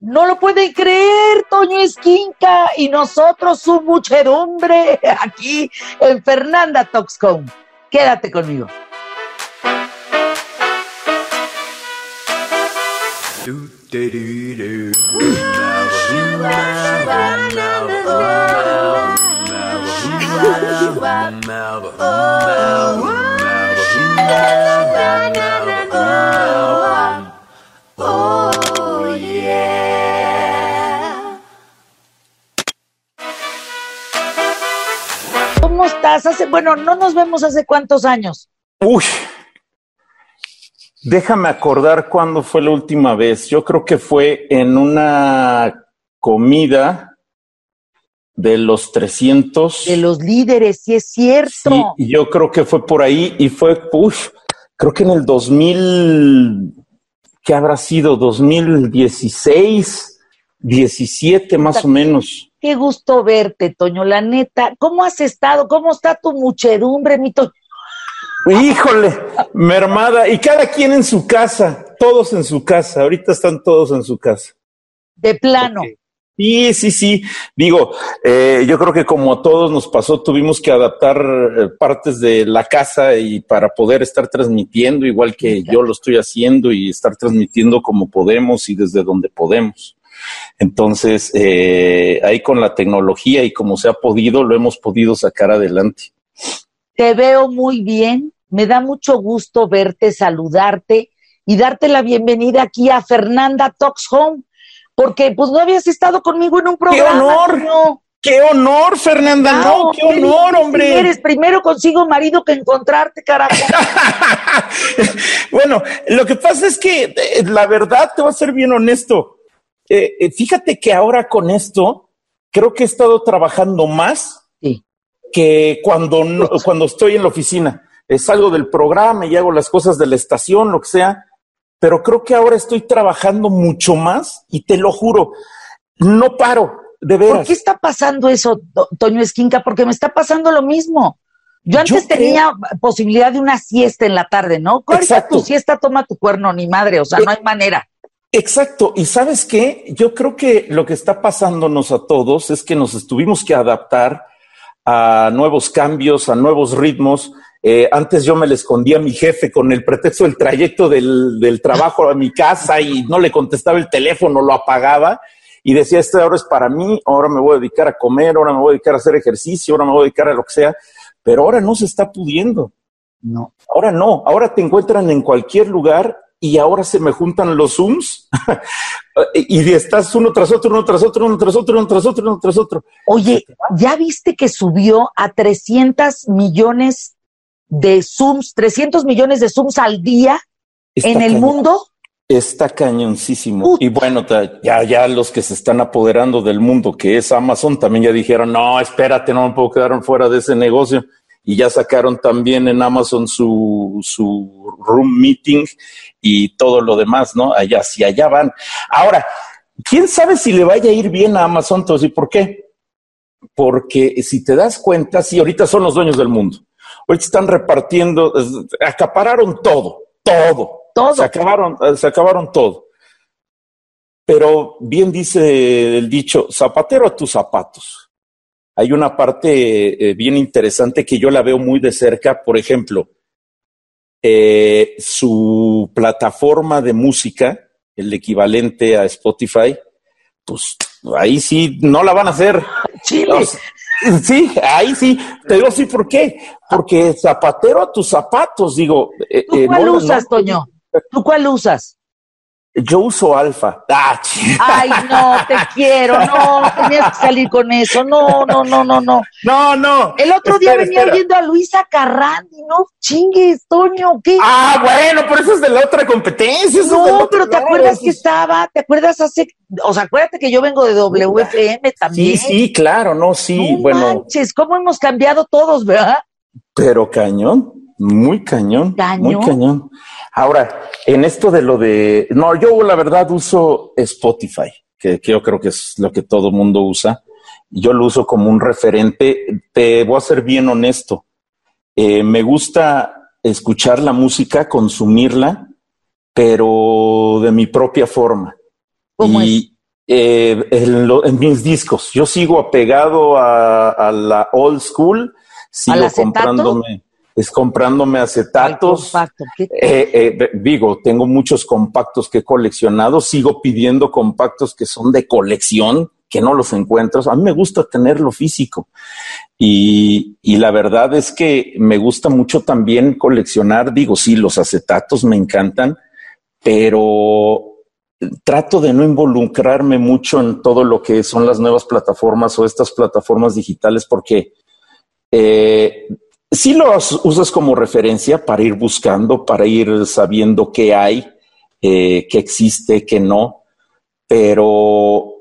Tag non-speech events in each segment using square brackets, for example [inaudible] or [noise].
No lo pueden creer, Toño Esquinca y nosotros su muchedumbre [laughs] aquí en Fernanda Toxcom. Quédate conmigo. Estás? Hace, bueno, no nos vemos hace cuántos años. Uy, déjame acordar cuándo fue la última vez. Yo creo que fue en una comida de los 300. De los líderes, sí es cierto. Sí, yo creo que fue por ahí y fue, uff, creo que en el 2000, ¿qué habrá sido? 2016, 17 más o menos. Qué gusto verte, Toño, la neta. ¿Cómo has estado? ¿Cómo está tu muchedumbre, mi Toño? Híjole, mermada. Y cada quien en su casa, todos en su casa. Ahorita están todos en su casa. De plano. Okay. Sí, sí, sí. Digo, eh, yo creo que como a todos nos pasó, tuvimos que adaptar eh, partes de la casa y para poder estar transmitiendo, igual que yo lo estoy haciendo y estar transmitiendo como podemos y desde donde podemos. Entonces, eh, ahí con la tecnología y como se ha podido, lo hemos podido sacar adelante. Te veo muy bien, me da mucho gusto verte, saludarte y darte la bienvenida aquí a Fernanda Talks Home, porque pues no habías estado conmigo en un programa. ¡Qué honor! No. ¡Qué honor, Fernanda! No, no qué honor, hombre. Eres primero consigo marido que encontrarte, carajo. [laughs] bueno, lo que pasa es que eh, la verdad te voy a ser bien honesto. Eh, eh, fíjate que ahora con esto creo que he estado trabajando más sí. que cuando, no, cuando estoy en la oficina. Eh, salgo del programa y hago las cosas de la estación, lo que sea, pero creo que ahora estoy trabajando mucho más y te lo juro, no paro, de veras. ¿Por qué está pasando eso, Toño Esquinca? Porque me está pasando lo mismo. Yo antes Yo tenía creo... posibilidad de una siesta en la tarde, ¿no? Corta tu siesta, toma tu cuerno, ni madre, o sea, no hay manera. Exacto. Y sabes qué? Yo creo que lo que está pasándonos a todos es que nos estuvimos que adaptar a nuevos cambios, a nuevos ritmos. Eh, antes yo me le escondía a mi jefe con el pretexto del trayecto del, del trabajo a mi casa y no le contestaba el teléfono, lo apagaba y decía, esta hora es para mí, ahora me voy a dedicar a comer, ahora me voy a dedicar a hacer ejercicio, ahora me voy a dedicar a lo que sea, pero ahora no se está pudiendo. No. Ahora no, ahora te encuentran en cualquier lugar y ahora se me juntan los Zooms [laughs] y estás uno tras otro, uno tras otro, uno tras otro, uno tras otro, uno tras otro. Oye, ¿ya viste que subió a 300 millones de Zooms, 300 millones de Zooms al día Está en el mundo? Está cañoncísimo. Y bueno, ya, ya los que se están apoderando del mundo, que es Amazon, también ya dijeron, no, espérate, no me puedo quedar fuera de ese negocio y ya sacaron también en Amazon su, su room meeting y todo lo demás, ¿no? Allá, si allá van. Ahora, ¿quién sabe si le vaya a ir bien a Amazon? Entonces, ¿y por qué? Porque si te das cuenta, sí, ahorita son los dueños del mundo. Ahorita están repartiendo, acapararon todo, todo. Todo. Se acabaron, se acabaron todo. Pero bien dice el dicho, zapatero a tus zapatos hay una parte eh, bien interesante que yo la veo muy de cerca. Por ejemplo, eh, su plataforma de música, el equivalente a Spotify, pues ahí sí no la van a hacer. Chile. Sí, ahí sí. Te digo sí, ¿por qué? Porque zapatero a tus zapatos, digo. Eh, ¿Tú cuál no, usas, no, Toño? ¿Tú cuál usas? Yo uso alfa. Ah, [laughs] Ay, no, te quiero, no, tenías que salir con eso. No, no, no, no, no. No, no. El otro espera, día venía espera. oyendo a Luisa Carrandi, no chingues, Toño, ¿qué? Ah, bueno, pero eso es de la otra competencia. Eso no, pero ¿te acuerdas que estaba? ¿Te acuerdas hace, o sea, acuérdate que yo vengo de WFM también? Sí, sí, claro, no, sí, no bueno. manches, cómo hemos cambiado todos, ¿verdad? Pero cañón, muy cañón, ¿Cañón? muy cañón. Ahora, en esto de lo de, no, yo la verdad uso Spotify, que, que yo creo que es lo que todo mundo usa. Yo lo uso como un referente. Te voy a ser bien honesto. Eh, me gusta escuchar la música, consumirla, pero de mi propia forma. ¿Cómo y, eh, en, mis discos. Yo sigo apegado a, la old school, sigo comprándome, es comprándome acetatos. Eh, eh, digo, tengo muchos compactos que he coleccionado, sigo pidiendo compactos que son de colección, que no los encuentro. A mí me gusta tenerlo físico. Y, y, la verdad es que me gusta mucho también coleccionar, digo, sí, los acetatos me encantan, pero trato de no involucrarme mucho en todo lo que son las nuevas plataformas o estas plataformas digitales porque eh, sí los usas como referencia para ir buscando, para ir sabiendo qué hay, eh, qué existe, qué no, pero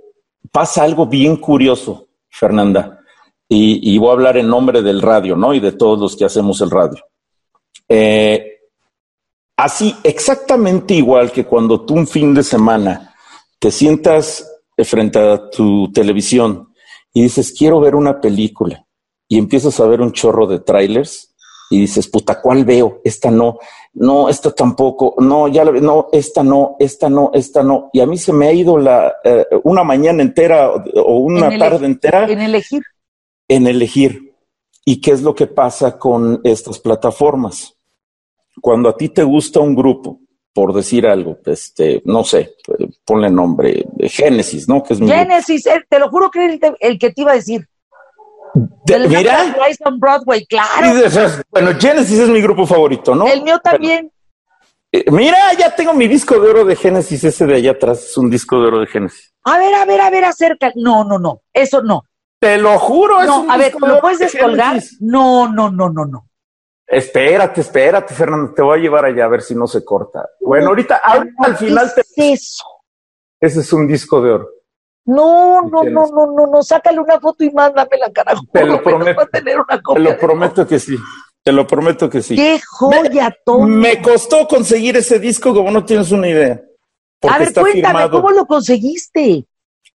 pasa algo bien curioso, Fernanda, y, voy a hablar en nombre del radio, ¿no? Y de todos los que hacemos el radio. Eh, Así, exactamente igual que cuando tú un fin de semana te sientas frente a tu televisión y dices, quiero ver una película, y empiezas a ver un chorro de trailers y dices, puta, ¿cuál veo? Esta no, no, esta tampoco, no, ya la no, esta no, esta no, esta no. Y a mí se me ha ido la, eh, una mañana entera o una tarde entera. En elegir. En elegir. ¿Y qué es lo que pasa con estas plataformas? cuando a ti te gusta un grupo, por decir algo, este, no sé, ponle nombre, Génesis, ¿no? Que es Génesis, eh, te lo juro que el, que te iba a decir. Mira. Broadway, claro. Bueno, Genesis es mi grupo favorito, ¿no? El mío también. Eh, mira, ya tengo mi disco de oro de Génesis, ese de allá atrás es un disco de oro de Génesis. A ver, a ver, a ver, acerca. No, no, no, eso no. Te lo juro, no, a ver, ¿lo puedes descolgar? No, no, no, no, no. Espérate, espérate, Fernando, te voy a llevar allá a ver si no se corta. Bueno, ahorita, al final te... es eso? Ese es un disco de oro. No, no, no, no, no, no, sácale una foto y mándamela, carajo. Te lo prometo. Tener una te lo prometo que sí. Te lo prometo que sí. ¡Qué joya, Tony! Me costó conseguir ese disco como no tienes una idea. A ver, cuéntame, ¿cómo lo conseguiste?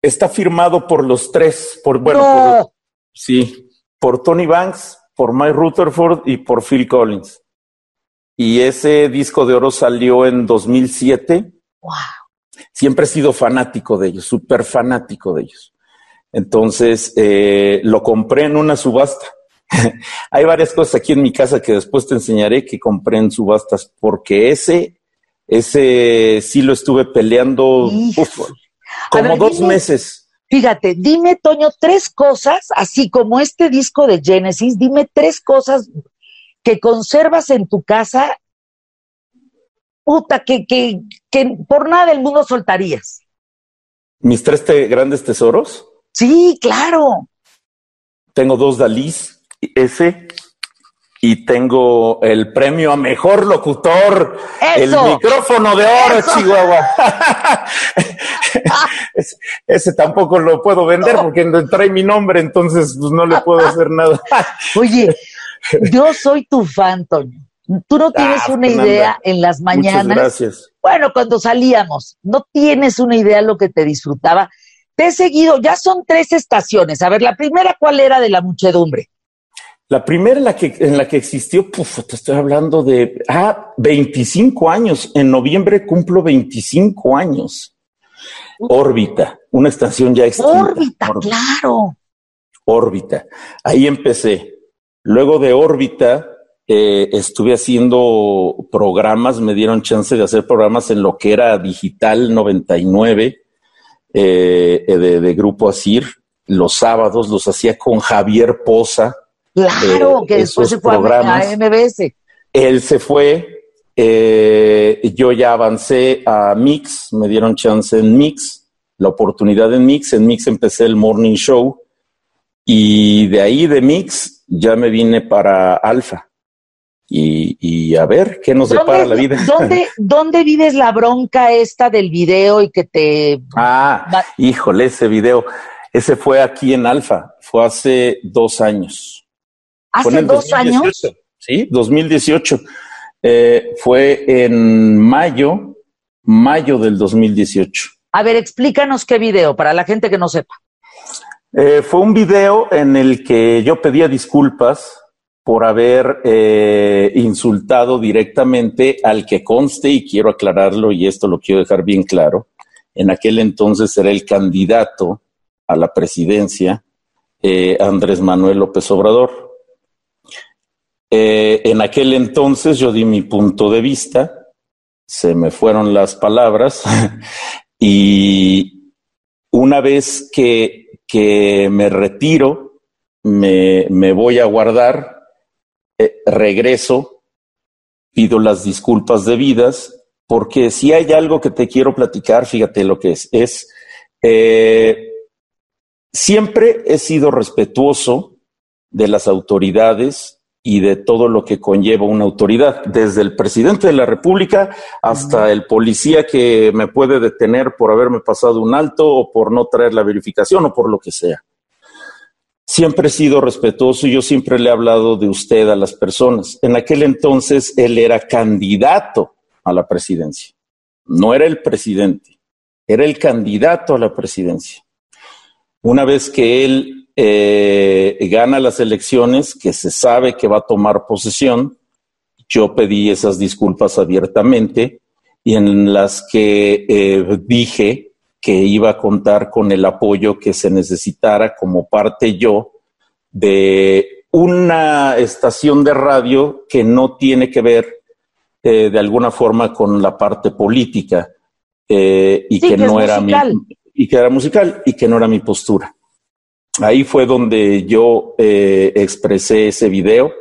Está firmado por los tres, por, bueno, por, sí, por Tony Banks, por Mike Rutherford y por Phil Collins. Y ese disco de oro salió en 2007. Wow. Siempre he sido fanático de ellos, súper fanático de ellos. Entonces, eh, lo compré en una subasta. [laughs] Hay varias cosas aquí en mi casa que después te enseñaré que compré en subastas, porque ese, ese sí lo estuve peleando como dos meses. Fíjate, dime, Toño, tres cosas, así como este disco de Genesis, dime tres cosas que conservas en tu casa, puta, que, que, que por nada del mundo soltarías. ¿Mis tres grandes tesoros? Sí, claro. Tengo dos Dalís, ese, y tengo el premio a mejor locutor, el micrófono de oro, Chihuahua. [laughs] ese, tampoco lo puedo vender porque porque trae mi nombre, entonces pues, no le puedo [laughs] hacer nada. Oye, [laughs] yo soy tu fan, Toño. Tú no tienes ah, una idea en las mañanas. Muchas gracias. Bueno, cuando salíamos, no tienes una idea lo que te disfrutaba. Te he seguido, ya son tres estaciones. A ver, la primera, ¿cuál era de la muchedumbre? La primera en la que, en la que existió, puf, te estoy hablando de, ah, 25 años. En noviembre cumplo 25 años. Órbita, una estación ya extinta. Órbita, claro. Órbita. Ahí empecé. Luego de órbita, eh, estuve haciendo programas, me dieron chance de hacer programas en lo que era Digital 99 eh, de, de Grupo Asir. Los sábados los hacía con Javier Poza, Claro, que después se fue a MBS. Él se fue, eh, yo ya avancé a Mix, me dieron chance en Mix, la oportunidad en Mix, en Mix empecé el Morning Show y de ahí de Mix ya me vine para Alfa. Y, a ver qué nos depara la vida. ¿dónde, [laughs] ¿Dónde vives la bronca esta del video y que te... Ah, híjole, ese video. Ese fue aquí en Alfa, fue hace dos años. ¿Hace dos años? Sí, 2018. Eh, fue en mayo, mayo del 2018. A ver, explícanos qué video, para la gente que no sepa. Eh, fue un video en el que yo pedía disculpas por haber eh, insultado directamente al que conste, y quiero aclararlo, y esto lo quiero dejar bien claro, En aquel entonces era el candidato a la presidencia, eh, Andrés Manuel López Obrador. Eh, en aquel entonces yo di mi punto de vista, se me fueron las palabras [laughs] y una vez que, que me retiro, me, me, voy a guardar, regreso, pido las disculpas debidas, porque si hay algo que te quiero platicar, fíjate lo que es, es eh, siempre he sido respetuoso de las autoridades y de todo lo que conlleva una autoridad, desde el presidente de la República hasta el policía que me puede detener por haberme pasado un alto o por no traer la verificación o por lo que sea. Siempre he sido respetuoso y yo siempre le he hablado de usted a las personas. En aquel entonces él era candidato a la presidencia, no era el presidente, era el candidato a la presidencia. Una vez que él eh, gana las elecciones, que se sabe que va a tomar posesión. Yo pedí esas disculpas abiertamente y en las que eh, dije que iba a contar con el apoyo que se necesitara como parte yo de una estación de radio que no tiene que ver eh, de alguna forma con la parte política y que, no era mi y que era musical y que no era mi postura. Ahí fue donde yo eh, expresé ese video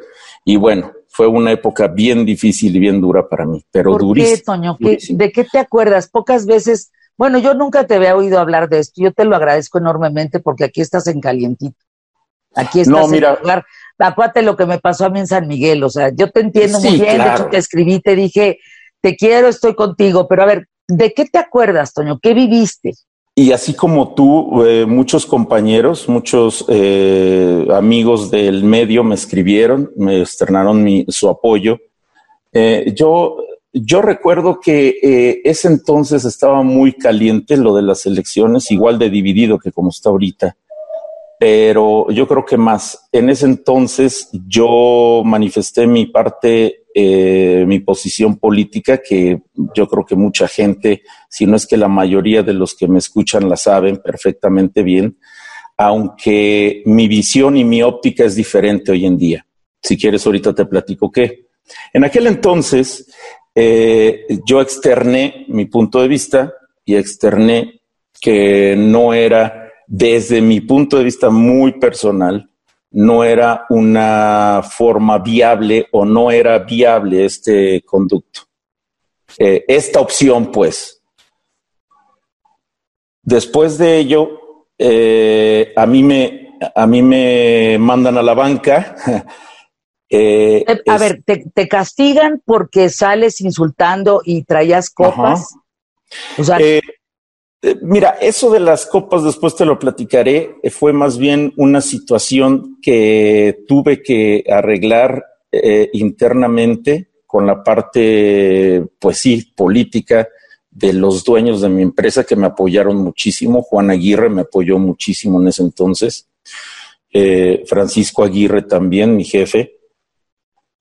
y bueno, fue una época bien difícil y bien dura para mí, pero ¿Por qué, Toño? ¿De qué te acuerdas? Pocas veces, bueno, yo nunca te había oído hablar de esto, yo te lo agradezco enormemente porque aquí estás en calientito. Aquí estás no, mira, en lugar. Acuérdate lo que me pasó a mí en San Miguel, o sea, yo te entiendo muy bien, de hecho te escribí, te dije, te quiero, estoy contigo, pero a ver, ¿de qué te acuerdas, Toño? ¿Qué viviste? Y así como tú, eh, muchos compañeros, muchos eh, amigos del medio me escribieron, me externaron mi, su apoyo. Eh, yo, yo recuerdo que eh, ese entonces estaba muy caliente lo de las elecciones, igual de dividido que como está ahorita. Pero yo creo que más. En ese entonces yo manifesté mi parte eh, mi posición política, que yo creo que mucha gente, si no es que la mayoría de los que me escuchan la saben perfectamente bien, aunque mi visión y mi óptica es diferente hoy en día. Si quieres, ahorita te platico qué. En aquel entonces, eh, yo externé mi punto de vista y externé que no era desde mi punto de vista muy personal, no era una forma viable o no era viable este conducto. Eh, esta opción, pues. Después de ello, eh, a, mí me, a mí me mandan a la banca. [laughs] eh, a es, ver, te, te, castigan porque sales insultando y traías copas? O sea, eh, Mira, eso de las copas, después te lo platicaré, fue más bien una situación que tuve que arreglar eh, internamente con la parte, pues sí, política de los dueños de mi empresa que me apoyaron muchísimo. Juan Aguirre me apoyó muchísimo en ese entonces. Eh, Francisco Aguirre también, mi jefe.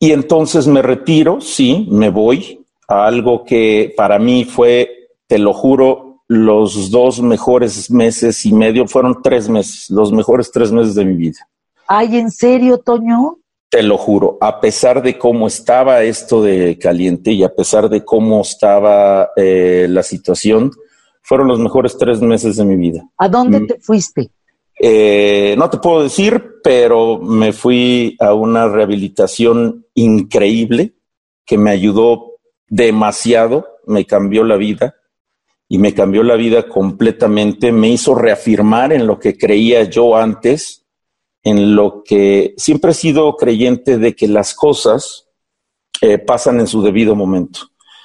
Y entonces me retiro, sí, me voy a algo que para mí fue, te lo juro, los dos mejores meses y medio, fueron tres meses, los mejores tres meses de mi vida. Ay, ¿en serio, Toño? Te lo juro, a pesar de cómo estaba esto de caliente y a pesar de cómo estaba eh, la situación, fueron los mejores tres meses de mi vida. ¿A dónde mm. te fuiste? Eh, no te puedo decir, pero me fui a una rehabilitación increíble que me ayudó demasiado, me cambió la vida y me cambió la vida completamente, me hizo reafirmar en lo que creía yo antes, en lo que siempre he sido creyente de que las cosas eh, pasan en su debido momento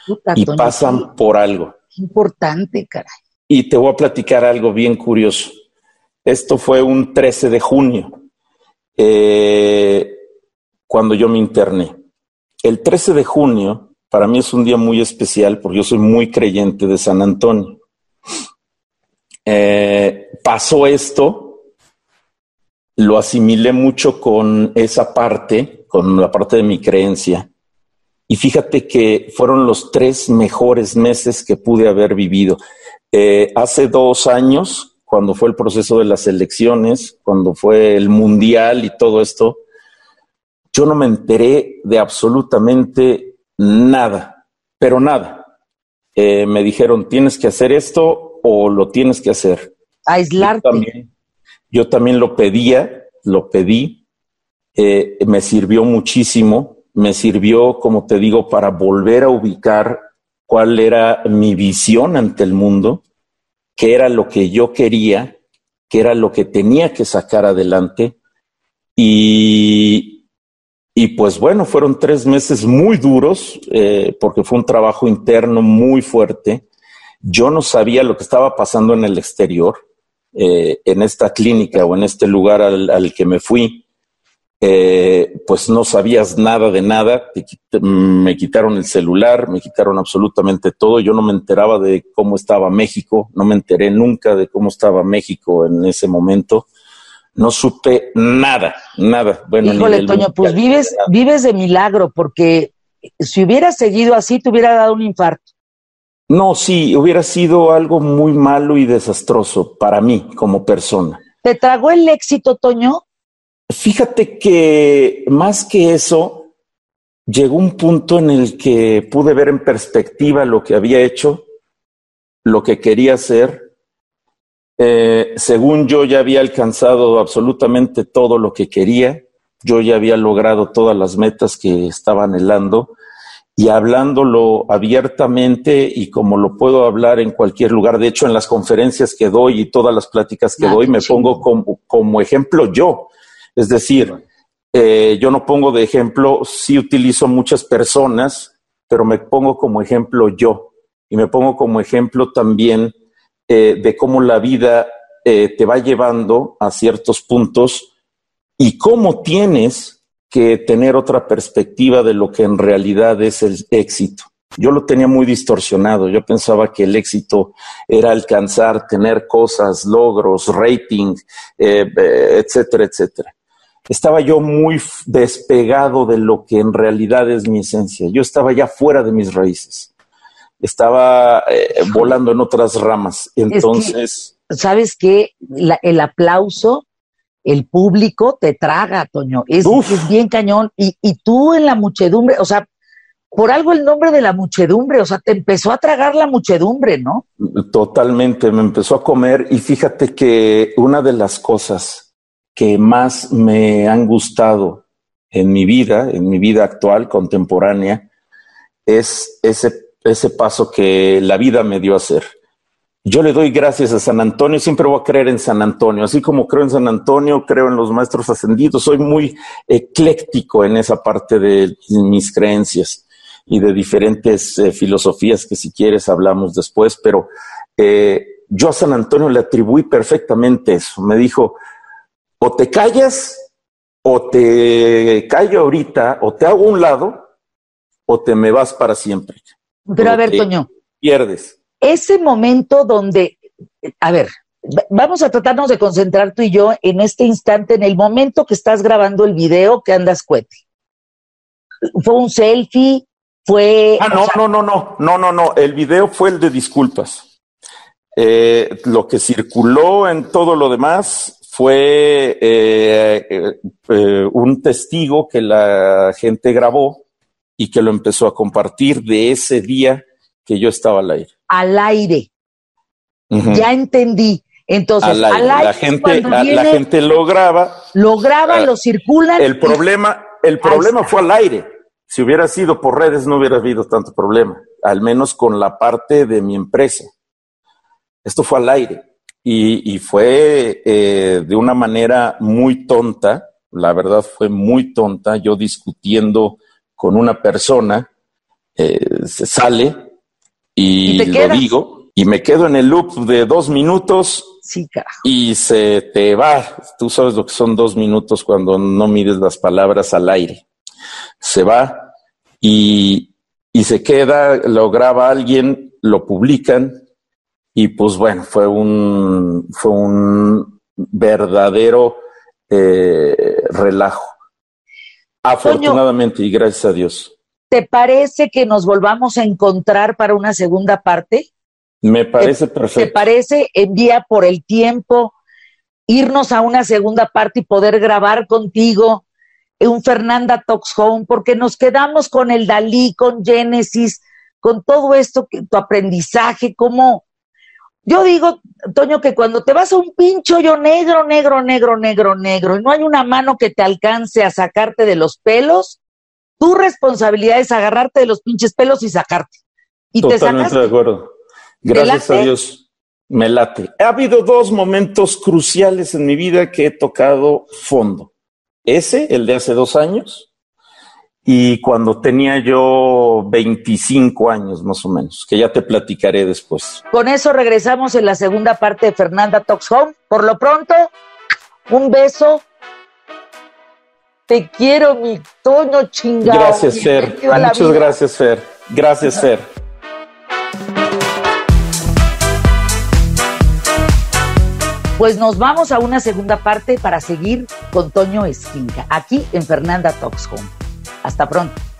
Puta, y Toño, pasan por algo. Importante, caray. Y te voy a platicar algo bien curioso. Esto fue un 13 de junio, eh, cuando yo me interné. El 13 de junio para mí es un día muy especial porque yo soy muy creyente de San Antonio. Eh, pasó esto, lo asimilé mucho con esa parte, con la parte de mi creencia. Y fíjate que fueron los tres mejores meses que pude haber vivido. Eh, hace dos años, cuando fue el proceso de las elecciones, cuando fue el mundial y todo esto, yo no me enteré de absolutamente nada, pero nada. Eh, me dijeron, tienes que hacer esto o lo tienes que hacer. Aislarte. Yo también, yo también lo pedía, lo pedí, eh, me sirvió muchísimo, me sirvió, como te digo, para volver a ubicar cuál era mi visión ante el mundo, qué era lo que yo quería, qué era lo que tenía que sacar adelante. Y, y pues bueno, fueron tres meses muy duros eh, porque fue un trabajo interno muy fuerte. Yo no sabía lo que estaba pasando en el exterior, eh, en esta clínica o en este lugar al, que me fui. Eh, pues no sabías nada de nada, me quitaron el celular, me quitaron absolutamente todo, yo no me enteraba de cómo estaba México, no me enteré nunca de cómo estaba México en ese momento no supe nada, nada. Bueno, Híjole, Toño, pues vives, vives de milagro, porque si hubieras seguido así, te hubiera dado un infarto. No, sí, hubiera sido algo muy malo y desastroso para mí como persona. ¿Te tragó el éxito, Toño? Fíjate que más que eso, llegó un punto en el que pude ver en perspectiva lo que había hecho, lo que quería hacer. Eh, según yo ya había alcanzado absolutamente todo lo que quería, yo ya había logrado todas las metas que estaba anhelando. Y hablándolo abiertamente y como lo puedo hablar en cualquier lugar, de hecho en las conferencias que doy y todas las pláticas que ah, doy me pongo como, ejemplo yo, es decir, eh, yo no pongo de ejemplo, sí utilizo muchas personas, pero me pongo como ejemplo yo y me pongo como ejemplo también eh, de cómo la vida eh, te va llevando a ciertos puntos y cómo tienes que tener otra perspectiva de lo que en realidad es el éxito. Yo lo tenía muy distorsionado. Yo pensaba que el éxito era alcanzar, tener cosas, logros, rating, etcétera, etcétera. Estaba yo muy despegado de lo que en realidad es mi esencia. Yo estaba ya fuera de mis raíces estaba eh, volando en otras ramas. Entonces. ¿Sabes qué? el aplauso, el público te traga, Toño. Es, bien cañón. Y, y tú en la muchedumbre, o sea, por algo el nombre de la muchedumbre, o sea, te empezó a tragar la muchedumbre, ¿no? Totalmente, me empezó a comer y fíjate que una de las cosas que más me han gustado en mi vida, en mi vida actual, contemporánea, es ese ese paso que la vida me dio a hacer. Yo le doy gracias a San Antonio, siempre voy a creer en San Antonio, así como creo en San Antonio, creo en los maestros ascendidos, soy muy ecléctico en esa parte de mis creencias y de diferentes eh, filosofías que si quieres hablamos después, pero eh, yo a San Antonio le atribuí perfectamente eso. Me dijo, o te callas, o te callo ahorita, o te hago un lado, o te me vas para siempre. Pero a ver, Toño. Pierdes. Ese momento donde, a ver, vamos a tratarnos de concentrar tú y yo en este instante, en el momento que estás grabando el video que andas cuete. ¿Fue un selfie? ¿Fue.? Ah, no, no, no, no, no, no, no. El video fue el de disculpas. Eh, lo que circuló en todo lo demás fue eh, eh, un testigo que la gente grabó y que lo empezó a compartir de ese día que yo estaba al aire. Al aire. Ya entendí. Entonces, al aire. la, gente, la, gente lo graba. Lo graba, ah, lo circula. El problema, el problema fue al aire. Si hubiera sido por redes, no hubiera habido tanto problema, al menos con la parte de mi empresa. Esto fue al aire y, fue eh, de una manera muy tonta, la verdad fue muy tonta, yo discutiendo con una persona, eh, se sale y, lo digo, y me quedo en el loop de dos minutos sí, y se te va. Tú sabes lo que son dos minutos cuando no mides las palabras al aire. Se va y, y se queda, lo graba alguien, lo publican y pues bueno, fue un, fue un verdadero eh, relajo. Afortunadamente y gracias a Dios. ¿Te parece que nos volvamos a encontrar para una segunda parte? Me parece perfecto. ¿Te parece? Envía por el tiempo, irnos a una segunda parte y poder grabar contigo un Fernanda Talks Home, porque nos quedamos con el Dalí, con Genesis, con todo esto, que, tu aprendizaje, cómo... Yo digo, Toño, que cuando te vas a un pincho yo negro, negro, negro, negro, negro, y no hay una mano que te alcance a sacarte de los pelos, tu responsabilidad es agarrarte de los pinches pelos y sacarte. Y Totalmente te de acuerdo. Gracias a Dios. Me late. Ha habido dos momentos cruciales en mi vida que he tocado fondo. Ese, el de hace dos años, y cuando tenía yo 25 años más o menos, que ya te platicaré después. Con eso regresamos en la segunda parte de Fernanda Talks Home. Por lo pronto, un beso. Te quiero, mi Toño chingado. Gracias, Fer. Muchas gracias, Fer. Gracias, Fer. Pues nos vamos a una segunda parte para seguir con Toño Esquinca, aquí en Fernanda Talks Home. Hasta pronto.